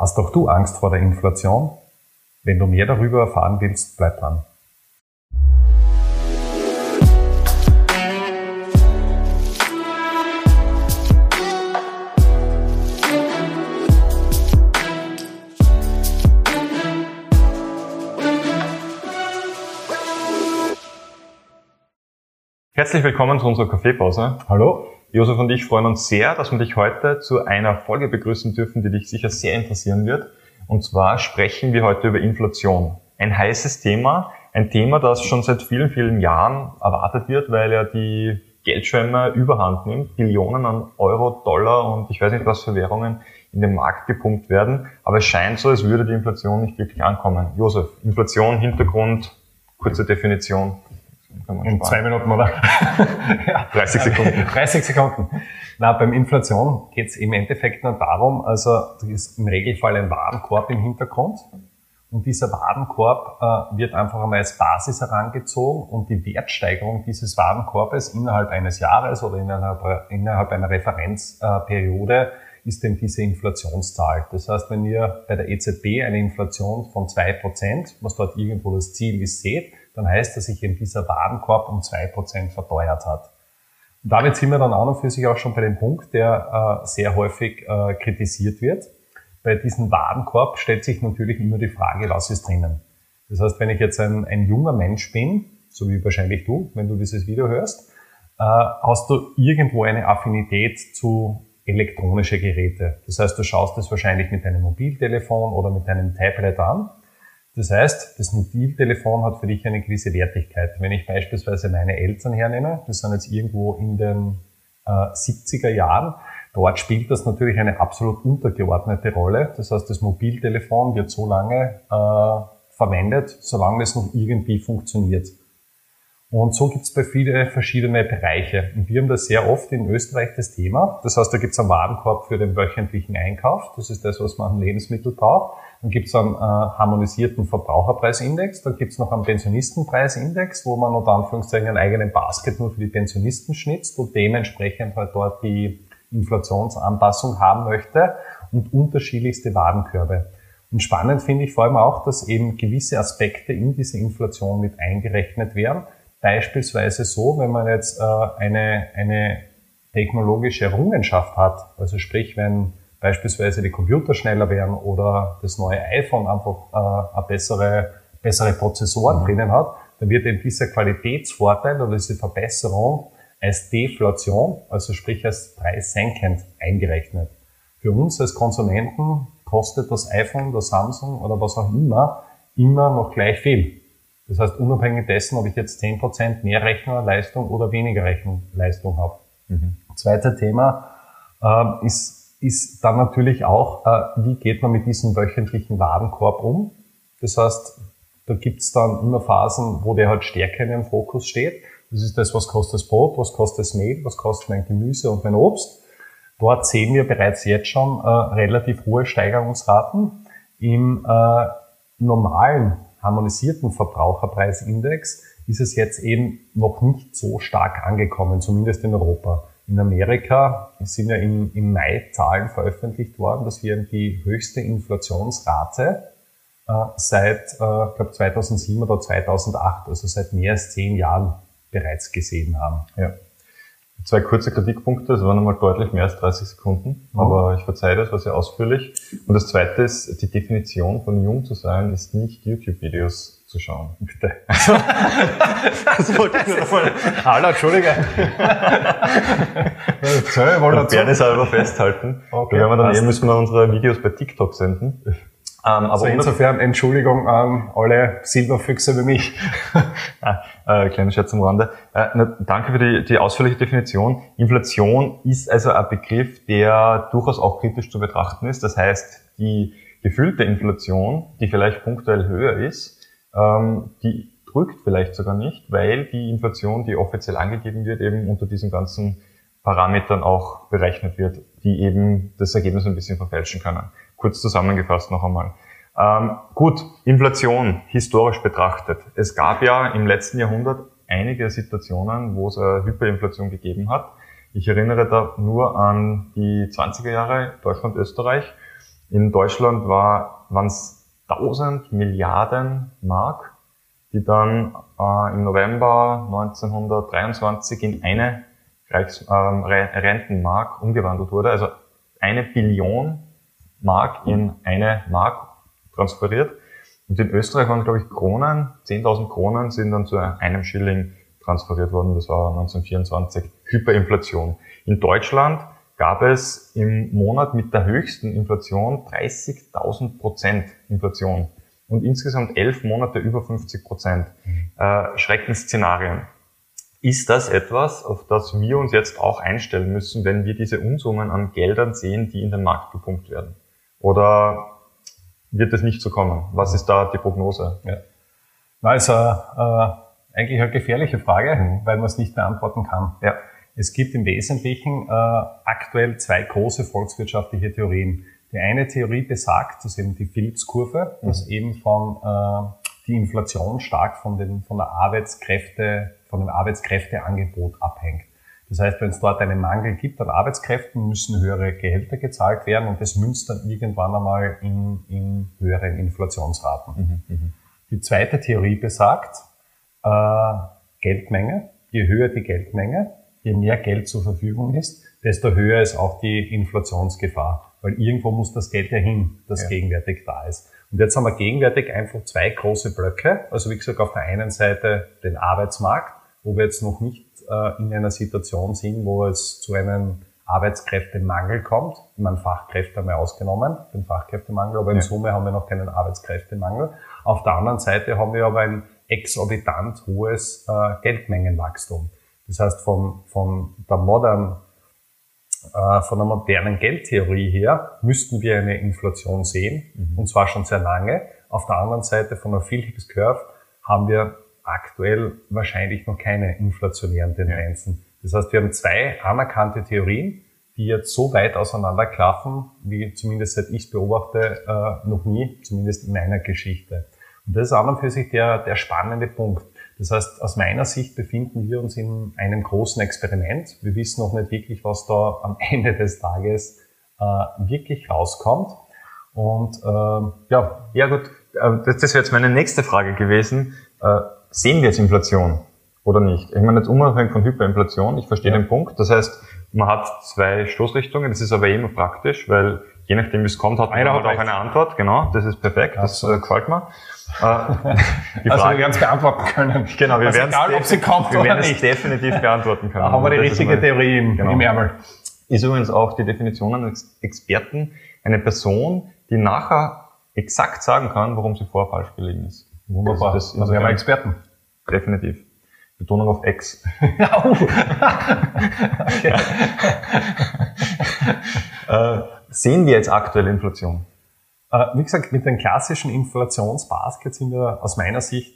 Hast auch du Angst vor der Inflation? Wenn du mehr darüber erfahren willst, bleib dran. Herzlich willkommen zu unserer Kaffeepause. Hallo. Josef und ich freuen uns sehr, dass wir dich heute zu einer Folge begrüßen dürfen, die dich sicher sehr interessieren wird. Und zwar sprechen wir heute über Inflation. Ein heißes Thema, ein Thema, das schon seit vielen, vielen Jahren erwartet wird, weil ja die Geldschwemme überhand nimmt, Billionen an Euro, Dollar und ich weiß nicht was für Währungen in den Markt gepumpt werden. Aber es scheint so, als würde die Inflation nicht wirklich ankommen. Josef, Inflation, Hintergrund, kurze Definition. In zwei Minuten, oder? ja. 30 Sekunden. 30 Sekunden. Na, beim Inflation geht es im Endeffekt nur darum, also da ist im Regelfall ein Warenkorb im Hintergrund und dieser Warenkorb äh, wird einfach einmal als Basis herangezogen und die Wertsteigerung dieses Warenkorbes innerhalb eines Jahres oder innerhalb, innerhalb einer Referenzperiode äh, ist denn diese Inflationszahl. Das heißt, wenn ihr bei der EZB eine Inflation von zwei Prozent, was dort irgendwo das Ziel ist, seht, dann heißt, dass sich eben dieser Warenkorb um zwei Prozent verteuert hat. Und damit sind wir dann auch und für sich auch schon bei dem Punkt, der äh, sehr häufig äh, kritisiert wird. Bei diesem Warenkorb stellt sich natürlich immer die Frage, was ist drinnen. Das heißt, wenn ich jetzt ein, ein junger Mensch bin, so wie wahrscheinlich du, wenn du dieses Video hörst, äh, hast du irgendwo eine Affinität zu elektronische Geräte. Das heißt, du schaust es wahrscheinlich mit deinem Mobiltelefon oder mit deinem Tablet an das heißt, das Mobiltelefon hat für dich eine gewisse Wertigkeit. Wenn ich beispielsweise meine Eltern hernehme, das sind jetzt irgendwo in den äh, 70er Jahren, dort spielt das natürlich eine absolut untergeordnete Rolle. Das heißt, das Mobiltelefon wird so lange äh, verwendet, solange es noch irgendwie funktioniert. Und so gibt es bei vielen verschiedene Bereiche. Und wir haben das sehr oft in Österreich das Thema. Das heißt, da gibt es einen Warenkorb für den wöchentlichen Einkauf. Das ist das, was man an Lebensmittel braucht. Dann gibt es einen äh, harmonisierten Verbraucherpreisindex. Dann gibt es noch einen Pensionistenpreisindex, wo man unter Anführungszeichen einen eigenen Basket nur für die Pensionisten schnitzt und dementsprechend halt dort die Inflationsanpassung haben möchte und unterschiedlichste Warenkörbe. Und spannend finde ich vor allem auch, dass eben gewisse Aspekte in diese Inflation mit eingerechnet werden Beispielsweise so, wenn man jetzt äh, eine, eine technologische Errungenschaft hat, also sprich, wenn beispielsweise die Computer schneller werden oder das neue iPhone einfach äh, eine bessere, bessere Prozessoren mhm. drinnen hat, dann wird eben dieser Qualitätsvorteil oder diese Verbesserung als Deflation, also sprich als preissenkend eingerechnet. Für uns als Konsumenten kostet das iPhone, das Samsung oder was auch immer immer noch gleich viel. Das heißt, unabhängig dessen, ob ich jetzt 10% mehr Rechnerleistung oder weniger Rechenleistung habe. Mhm. Zweite Thema äh, ist, ist dann natürlich auch, äh, wie geht man mit diesem wöchentlichen Warenkorb um? Das heißt, da gibt's dann immer Phasen, wo der halt stärker in den Fokus steht. Das ist das, was kostet das Brot, was kostet das Mehl, was kostet mein Gemüse und mein Obst. Dort sehen wir bereits jetzt schon äh, relativ hohe Steigerungsraten. Im äh, normalen harmonisierten Verbraucherpreisindex ist es jetzt eben noch nicht so stark angekommen, zumindest in Europa. In Amerika sind ja im, im Mai Zahlen veröffentlicht worden, dass wir die höchste Inflationsrate äh, seit, äh, glaube 2007 oder 2008, also seit mehr als zehn Jahren bereits gesehen haben. Ja. Zwei kurze Kritikpunkte, es waren einmal deutlich mehr als 30 Sekunden, mhm. aber ich verzeihe das, war sehr ausführlich. Und das zweite ist, die Definition von jung zu sein, ist nicht YouTube-Videos zu schauen. Bitte. das wollte ich nur nochmal. Hallo, Entschuldige. wir wollen dazu. Gerne selber festhalten. Okay, da werden wir dann eben müssen wir unsere Videos bei TikTok senden. Ähm, also insofern Entschuldigung an alle Silberfüchse wie mich. ah, äh, kleiner Scherz am Rande. Äh, na, danke für die, die ausführliche Definition. Inflation ist also ein Begriff, der durchaus auch kritisch zu betrachten ist. Das heißt, die gefühlte Inflation, die vielleicht punktuell höher ist, ähm, die drückt vielleicht sogar nicht, weil die Inflation, die offiziell angegeben wird, eben unter diesen ganzen Parametern auch berechnet wird, die eben das Ergebnis ein bisschen verfälschen können. Kurz zusammengefasst noch einmal. Ähm, gut, Inflation historisch betrachtet. Es gab ja im letzten Jahrhundert einige Situationen, wo es eine Hyperinflation gegeben hat. Ich erinnere da nur an die 20er Jahre Deutschland, Österreich. In Deutschland war, waren es 1000 Milliarden Mark, die dann äh, im November 1923 in eine Reichs, äh, Rentenmark umgewandelt wurde. Also eine Billion Mark in eine Mark transferiert. Und in Österreich waren, glaube ich, Kronen, 10.000 Kronen sind dann zu einem Schilling transferiert worden. Das war 1924. Hyperinflation. In Deutschland gab es im Monat mit der höchsten Inflation 30.000 Prozent Inflation und insgesamt elf Monate über 50 Prozent. Äh, Schreckensszenarien. Ist das etwas, auf das wir uns jetzt auch einstellen müssen, wenn wir diese Unsummen an Geldern sehen, die in den Markt gepumpt werden? Oder wird es nicht so kommen? Was ist da die Prognose? Ja. Na, ist äh, äh, eigentlich eine gefährliche Frage, mhm. weil man es nicht beantworten kann. Ja. Es gibt im Wesentlichen äh, aktuell zwei große volkswirtschaftliche Theorien. Die eine Theorie besagt, das ist eben die Phillips-Kurve, dass mhm. eben von äh, die Inflation stark von, den, von der Arbeitskräfte, von dem Arbeitskräfteangebot abhängt. Das heißt, wenn es dort einen Mangel gibt an Arbeitskräften, müssen höhere Gehälter gezahlt werden und das münzt dann irgendwann einmal in, in höheren Inflationsraten. Mhm, mh. Die zweite Theorie besagt, äh, Geldmenge. Je höher die Geldmenge, je mehr Geld zur Verfügung ist, desto höher ist auch die Inflationsgefahr. Weil irgendwo muss das Geld ja hin, das ja. gegenwärtig da ist. Und jetzt haben wir gegenwärtig einfach zwei große Blöcke. Also wie gesagt, auf der einen Seite den Arbeitsmarkt, wo wir jetzt noch nicht äh, in einer Situation sind, wo es zu einem Arbeitskräftemangel kommt. Ich meine, Fachkräfte haben wir ausgenommen, den Fachkräftemangel, aber in ja. Summe haben wir noch keinen Arbeitskräftemangel. Auf der anderen Seite haben wir aber ein exorbitant hohes äh, Geldmengenwachstum. Das heißt, von, von der modernen äh, von der modernen Geldtheorie her müssten wir eine Inflation sehen, mhm. und zwar schon sehr lange. Auf der anderen Seite von der Phillips Curve haben wir aktuell wahrscheinlich noch keine inflationären Tendenzen. Das heißt, wir haben zwei anerkannte Theorien, die jetzt so weit auseinanderklaffen, wie zumindest seit ich es beobachte, äh, noch nie, zumindest in meiner Geschichte. Und das ist an und für sich der, der spannende Punkt. Das heißt, aus meiner Sicht befinden wir uns in einem großen Experiment. Wir wissen noch nicht wirklich, was da am Ende des Tages äh, wirklich rauskommt. Und äh, ja. Ja gut, das, das wäre jetzt meine nächste Frage gewesen. Äh, sehen wir jetzt Inflation oder nicht? Ich meine jetzt unabhängig von Hyperinflation, ich verstehe ja. den Punkt. Das heißt, man hat zwei Stoßrichtungen, das ist aber immer praktisch, weil je nachdem wie es kommt, hat man halt auch eine Antwort. Genau, das ist perfekt, das äh, gefällt mir. Äh, die also wir werden es beantworten können. Genau, wir also werden egal, ob sie kommt wir werden es definitiv beantworten können. Da haben wir die richtige Theorie im, genau. im Ärmel. Ist übrigens auch die Definition eines Experten eine Person, die nachher exakt sagen kann, warum sie vorher falsch gelegen ist. Wunderbar. Das, das also wir haben Experten. Definitiv. Betonung auf Ex. äh, sehen wir jetzt aktuelle Inflation? Äh, wie gesagt, mit den klassischen Inflationsbaskets sind wir aus meiner Sicht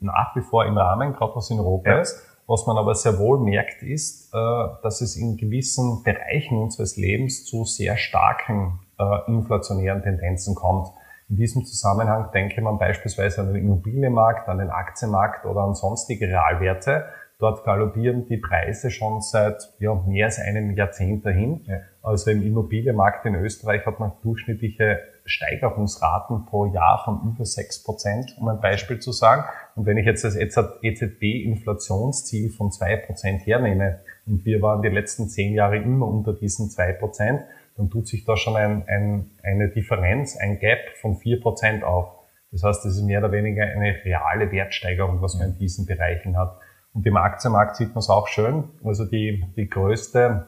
nach wie vor im Rahmen, gerade was in Europa ja. ist. Was man aber sehr wohl merkt, ist, äh, dass es in gewissen Bereichen unseres Lebens zu sehr starken äh, inflationären Tendenzen kommt. In diesem Zusammenhang denke man beispielsweise an den Immobilienmarkt, an den Aktienmarkt oder an sonstige Realwerte. Dort galoppieren die Preise schon seit ja, mehr als einem Jahrzehnt dahin. Ja. Also im Immobilienmarkt in Österreich hat man durchschnittliche Steigerungsraten pro Jahr von über sechs Prozent, um ein Beispiel zu sagen. Und wenn ich jetzt das EZB-Inflationsziel von zwei Prozent hernehme und wir waren die letzten zehn Jahre immer unter diesen zwei Prozent, dann tut sich da schon ein, ein, eine Differenz, ein Gap von vier Prozent auf. Das heißt, das ist mehr oder weniger eine reale Wertsteigerung, was man in diesen Bereichen hat. Und im Aktienmarkt sieht man es auch schön. Also die, die größte,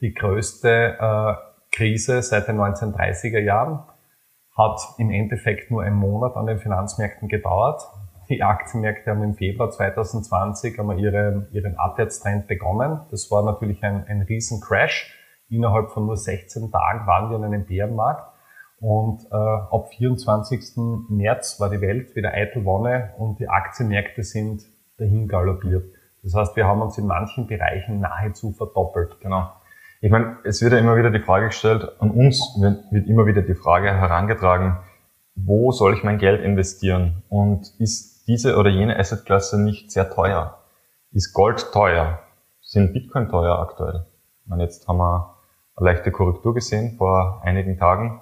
die größte äh, Krise seit den 1930er Jahren hat im Endeffekt nur einen Monat an den Finanzmärkten gedauert. Die Aktienmärkte haben im Februar 2020 einmal ihre, ihren Abwärtstrend begonnen. Das war natürlich ein, ein riesen Crash. Innerhalb von nur 16 Tagen waren wir an einem Bärenmarkt. Und äh, ab 24. März war die Welt wieder eitel Wonne und die Aktienmärkte sind dahin galoppiert. Das heißt, wir haben uns in manchen Bereichen nahezu verdoppelt. Genau. Ich meine, es wird ja immer wieder die Frage gestellt, an uns wird immer wieder die Frage herangetragen, wo soll ich mein Geld investieren? Und ist diese oder jene Assetklasse nicht sehr teuer? Ist Gold teuer? Sind Bitcoin teuer aktuell? Meine, jetzt haben wir leichte Korrektur gesehen vor einigen Tagen.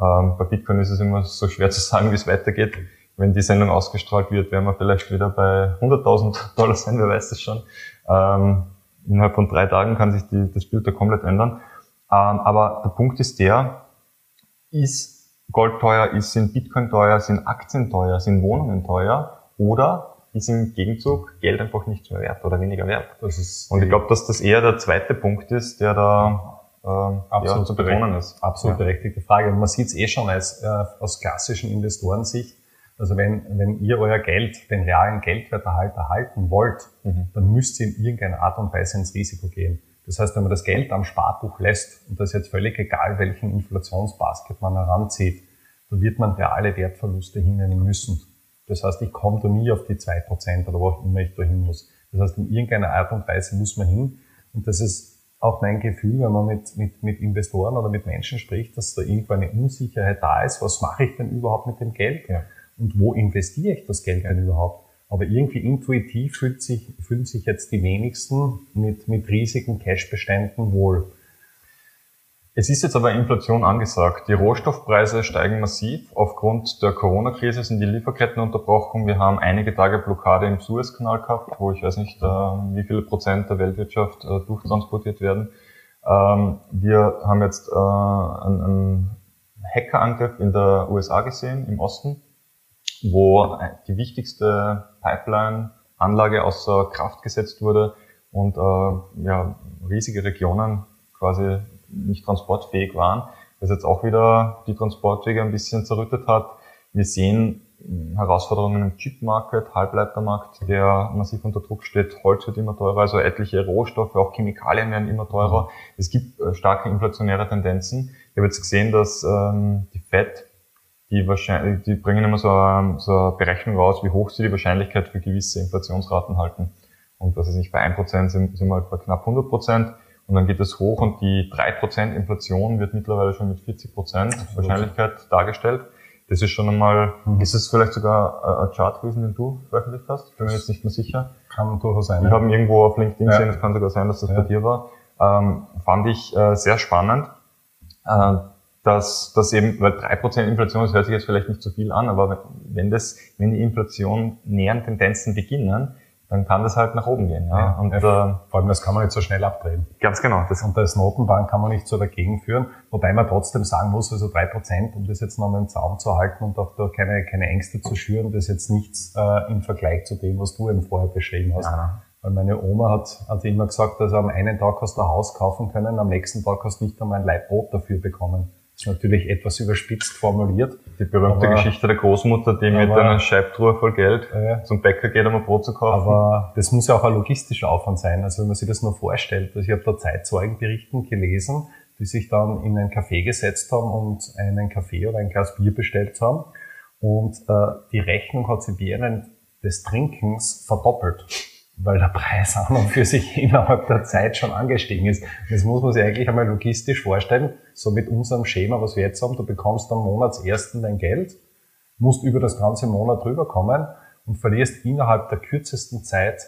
Ähm, bei Bitcoin ist es immer so schwer zu sagen, wie es weitergeht. Wenn die Sendung ausgestrahlt wird, werden wir vielleicht wieder bei 100.000 Dollar sein, wer weiß das schon. Ähm, innerhalb von drei Tagen kann sich die, das Bild da komplett ändern. Ähm, aber der Punkt ist der, ist Gold teuer, ist, sind Bitcoin teuer, sind Aktien teuer, sind Wohnungen teuer oder ist im Gegenzug Geld einfach nicht mehr wert oder weniger wert. Und ich glaube, dass das eher der zweite Punkt ist, der da äh, absolut ja, zu betonen ist. Absolut ja. berechtigte Frage. Und man sieht es eh schon als, äh, aus klassischen Investorensicht. Also wenn, wenn ihr euer Geld, den realen Geldwerterhalt erhalten wollt, mhm. dann müsst ihr in irgendeiner Art und Weise ins Risiko gehen. Das heißt, wenn man das Geld am Sparbuch lässt, und das ist jetzt völlig egal, welchen Inflationsbasket man heranzieht, da wird man reale Wertverluste hinnehmen müssen. Das heißt, ich komme da nie auf die zwei Prozent oder wo auch immer ich da hin muss. Das heißt, in irgendeiner Art und Weise muss man hin. Und das ist auch mein Gefühl, wenn man mit, mit, mit Investoren oder mit Menschen spricht, dass da irgendwo eine Unsicherheit da ist. Was mache ich denn überhaupt mit dem Geld? Ja. Und wo investiere ich das Geld denn überhaupt? Aber irgendwie intuitiv fühlt sich, fühlen sich jetzt die wenigsten mit, mit riesigen Cashbeständen wohl. Es ist jetzt aber Inflation angesagt. Die Rohstoffpreise steigen massiv. Aufgrund der Corona-Krise sind die Lieferketten unterbrochen. Wir haben einige Tage Blockade im Suezkanal gehabt, wo ich weiß nicht, äh, wie viele Prozent der Weltwirtschaft äh, durchtransportiert werden. Ähm, wir haben jetzt äh, einen Hackerangriff in der USA gesehen, im Osten, wo die wichtigste Pipeline-Anlage außer Kraft gesetzt wurde und ja, riesige Regionen quasi nicht transportfähig waren, was jetzt auch wieder die Transportwege ein bisschen zerrüttet hat. Wir sehen Herausforderungen im Chip-Market, Halbleitermarkt, der massiv unter Druck steht. Holz wird immer teurer, also etliche Rohstoffe, auch Chemikalien werden immer teurer. Es gibt äh, starke inflationäre Tendenzen. Ich habe jetzt gesehen, dass ähm, die FED, die, wahrscheinlich, die bringen immer so, ähm, so eine Berechnung raus, wie hoch sie die Wahrscheinlichkeit für gewisse Inflationsraten halten. Und das ist nicht bei 1% sind, sind wir halt bei knapp 100%. Und dann geht es hoch und die 3% Inflation wird mittlerweile schon mit 40% Wahrscheinlichkeit dargestellt. Das ist schon einmal, mhm. ist es vielleicht sogar ein Chart gewesen, den du veröffentlicht hast? Bin mir jetzt nicht mehr sicher. Kann durchaus sein. Wir haben irgendwo auf LinkedIn ja. gesehen, es kann sogar sein, dass das ja. bei dir war. Ähm, fand ich äh, sehr spannend, äh, dass, dass eben, weil 3% Inflation, das hört sich jetzt vielleicht nicht so viel an, aber wenn das, wenn die Inflation näheren Tendenzen beginnen, dann kann das halt nach oben gehen. Ja. ja und, äh, vor allem, das kann man nicht so schnell abdrehen. Ganz genau. Das und als Notenbank kann man nicht so dagegen führen, wobei man trotzdem sagen muss, also drei Prozent, um das jetzt nochmal im Zaum zu halten und auch da keine, keine Ängste zu schüren, das ist jetzt nichts äh, im Vergleich zu dem, was du eben vorher beschrieben hast. Ja. Weil meine Oma hat, hat immer gesagt, dass am einen Tag hast du ein Haus kaufen können, am nächsten Tag hast du nicht einmal ein Leib Brot dafür bekommen. Das ist natürlich etwas überspitzt formuliert. Die berühmte aber, Geschichte der Großmutter, die aber, mit einer Scheibtruhe voll Geld äh, zum Bäcker geht, um ein Brot zu kaufen. Aber das muss ja auch ein logistischer Aufwand sein. Also wenn man sich das nur vorstellt, also ich habe da Zeitzeugenberichten gelesen, die sich dann in ein Café gesetzt haben und einen Kaffee oder ein Glas Bier bestellt haben. Und äh, die Rechnung hat sie während des Trinkens verdoppelt weil der Preis an und für sich innerhalb der Zeit schon angestiegen ist. Das muss man sich eigentlich einmal logistisch vorstellen. So mit unserem Schema, was wir jetzt haben, du bekommst am Monatsersten dein Geld, musst über das ganze Monat rüberkommen und verlierst innerhalb der kürzesten Zeit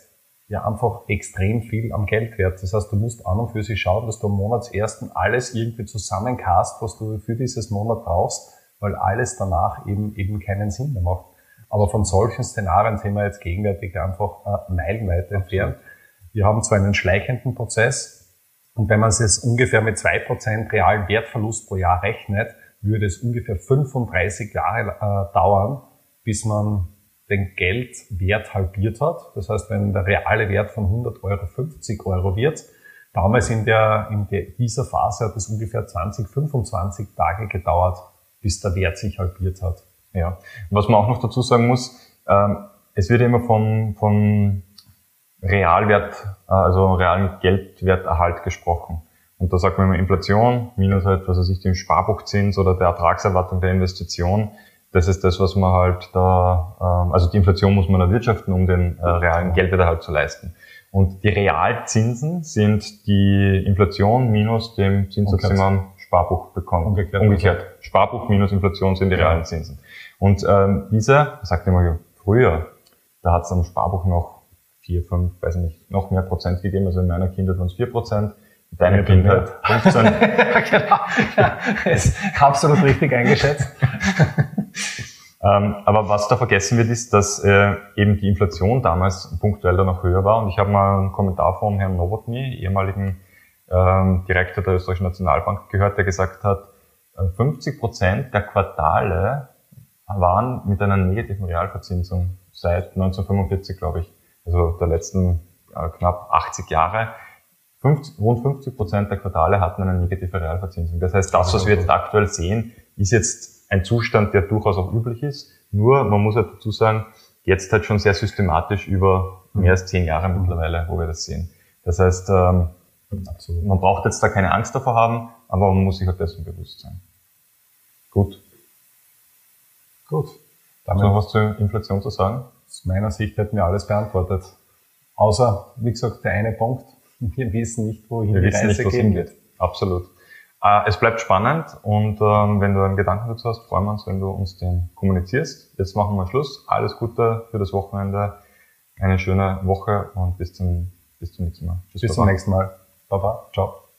ja einfach extrem viel am Geldwert. Das heißt, du musst an und für sich schauen, dass du am Monatsersten alles irgendwie zusammenkast, was du für dieses Monat brauchst, weil alles danach eben, eben keinen Sinn mehr macht. Aber von solchen Szenarien sind wir jetzt gegenwärtig einfach äh, meilenweit entfernt. Wir haben zwar einen schleichenden Prozess und wenn man es ungefähr mit zwei Prozent realen Wertverlust pro Jahr rechnet, würde es ungefähr 35 Jahre äh, dauern, bis man den Geldwert halbiert hat. Das heißt, wenn der reale Wert von 100 Euro 50 Euro wird, damals in, der, in der, dieser Phase hat es ungefähr 20, 25 Tage gedauert, bis der Wert sich halbiert hat. Ja. Was man auch noch dazu sagen muss, ähm, es wird immer von, von Realwert, äh, also realen Geldwerterhalt gesprochen. Und da sagt man immer Inflation minus halt, was weiß ich, den Sparbuchzins oder der Ertragserwartung der Investition. Das ist das, was man halt da, ähm, also die Inflation muss man erwirtschaften, um den äh, realen Geldwerterhalt zu leisten. Und die Realzinsen sind die Inflation minus dem Zinssatz, den man Sparbuch bekommt. Umgekehrt. Umgekehrt. Sparbuch minus Inflation sind die realen Zinsen. Und ähm, diese, sagt immer früher, da hat es am Sparbuch noch vier, fünf, weiß nicht, noch mehr Prozent gegeben. Also in meiner Kindheit waren es vier Prozent. deine Kindheit. genau. Ja, ist absolut richtig eingeschätzt. ähm, aber was da vergessen wird, ist, dass äh, eben die Inflation damals punktuell da noch höher war. Und ich habe mal einen Kommentar von Herrn Novotny, ehemaligen ähm, Direktor der Österreichischen Nationalbank, gehört, der gesagt hat, 50 äh, Prozent der Quartale waren mit einer negativen Realverzinsung seit 1945, glaube ich, also der letzten äh, knapp 80 Jahre. 50, rund 50 Prozent der Quartale hatten eine negative Realverzinsung. Das heißt, das, was wir jetzt aktuell sehen, ist jetzt ein Zustand, der durchaus auch üblich ist. Nur, man muss halt dazu sagen, jetzt halt schon sehr systematisch über mehr als zehn Jahre mittlerweile, wo wir das sehen. Das heißt, ähm, man braucht jetzt da keine Angst davor haben, aber man muss sich halt dessen bewusst sein. Gut. Gut. Damit noch was zur Inflation zu sagen? Aus meiner Sicht hätten wir alles beantwortet. Außer, wie gesagt, der eine Punkt. Wir wissen nicht, wohin wir die Reise nicht, gehen wird. Absolut. Äh, es bleibt spannend und ähm, wenn du einen Gedanken dazu hast, freuen wir uns, wenn du uns den kommunizierst. Jetzt machen wir Schluss. Alles Gute für das Wochenende, eine schöne Woche und bis zum, bis zum nächsten Mal. Tschüss, bis zum nächsten Mal. Baba. Ciao.